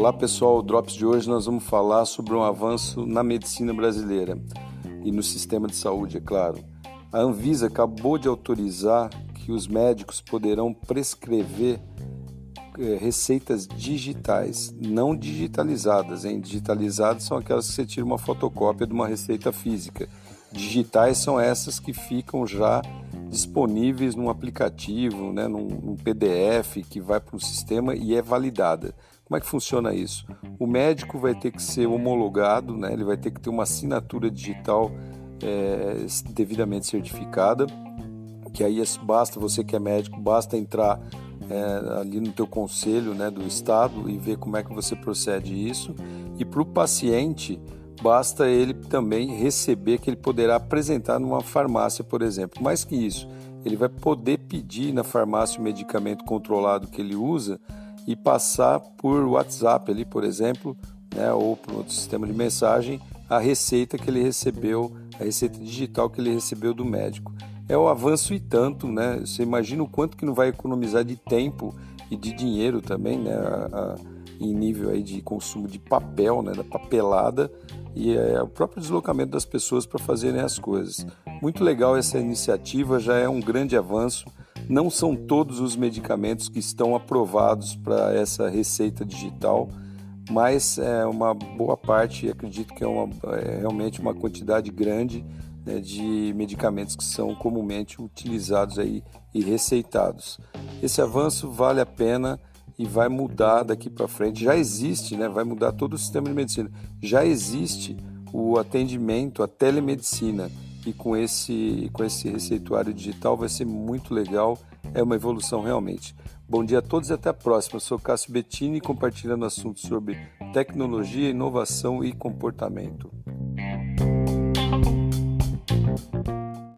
Olá pessoal, o Drops de hoje nós vamos falar sobre um avanço na medicina brasileira e no sistema de saúde, é claro. A Anvisa acabou de autorizar que os médicos poderão prescrever é, receitas digitais, não digitalizadas. Hein? Digitalizadas são aquelas que você tira uma fotocópia de uma receita física. Digitais são essas que ficam já disponíveis num aplicativo, né, num, num PDF que vai para um sistema e é validada. Como é que funciona isso? O médico vai ter que ser homologado, né? ele vai ter que ter uma assinatura digital é, devidamente certificada, que aí é, basta, você que é médico, basta entrar é, ali no teu conselho né, do estado e ver como é que você procede isso. E para o paciente, basta ele também receber que ele poderá apresentar numa farmácia, por exemplo. Mais que isso, ele vai poder pedir na farmácia o medicamento controlado que ele usa e passar por WhatsApp ali, por exemplo, né, ou por outro sistema de mensagem, a receita que ele recebeu, a receita digital que ele recebeu do médico. É o avanço e tanto, né? Você imagina o quanto que não vai economizar de tempo e de dinheiro também, né? A, a, em nível aí de consumo de papel, né? Da papelada e é, o próprio deslocamento das pessoas para fazerem as coisas. Muito legal essa iniciativa, já é um grande avanço não são todos os medicamentos que estão aprovados para essa receita digital, mas é uma boa parte, acredito que é, uma, é realmente uma quantidade grande né, de medicamentos que são comumente utilizados aí e receitados. Esse avanço vale a pena e vai mudar daqui para frente. Já existe, né, vai mudar todo o sistema de medicina. Já existe o atendimento, a telemedicina e com esse, com esse receituário digital vai ser muito legal, é uma evolução realmente. Bom dia a todos e até a próxima. Eu sou Cássio Bettini compartilhando assuntos sobre tecnologia, inovação e comportamento.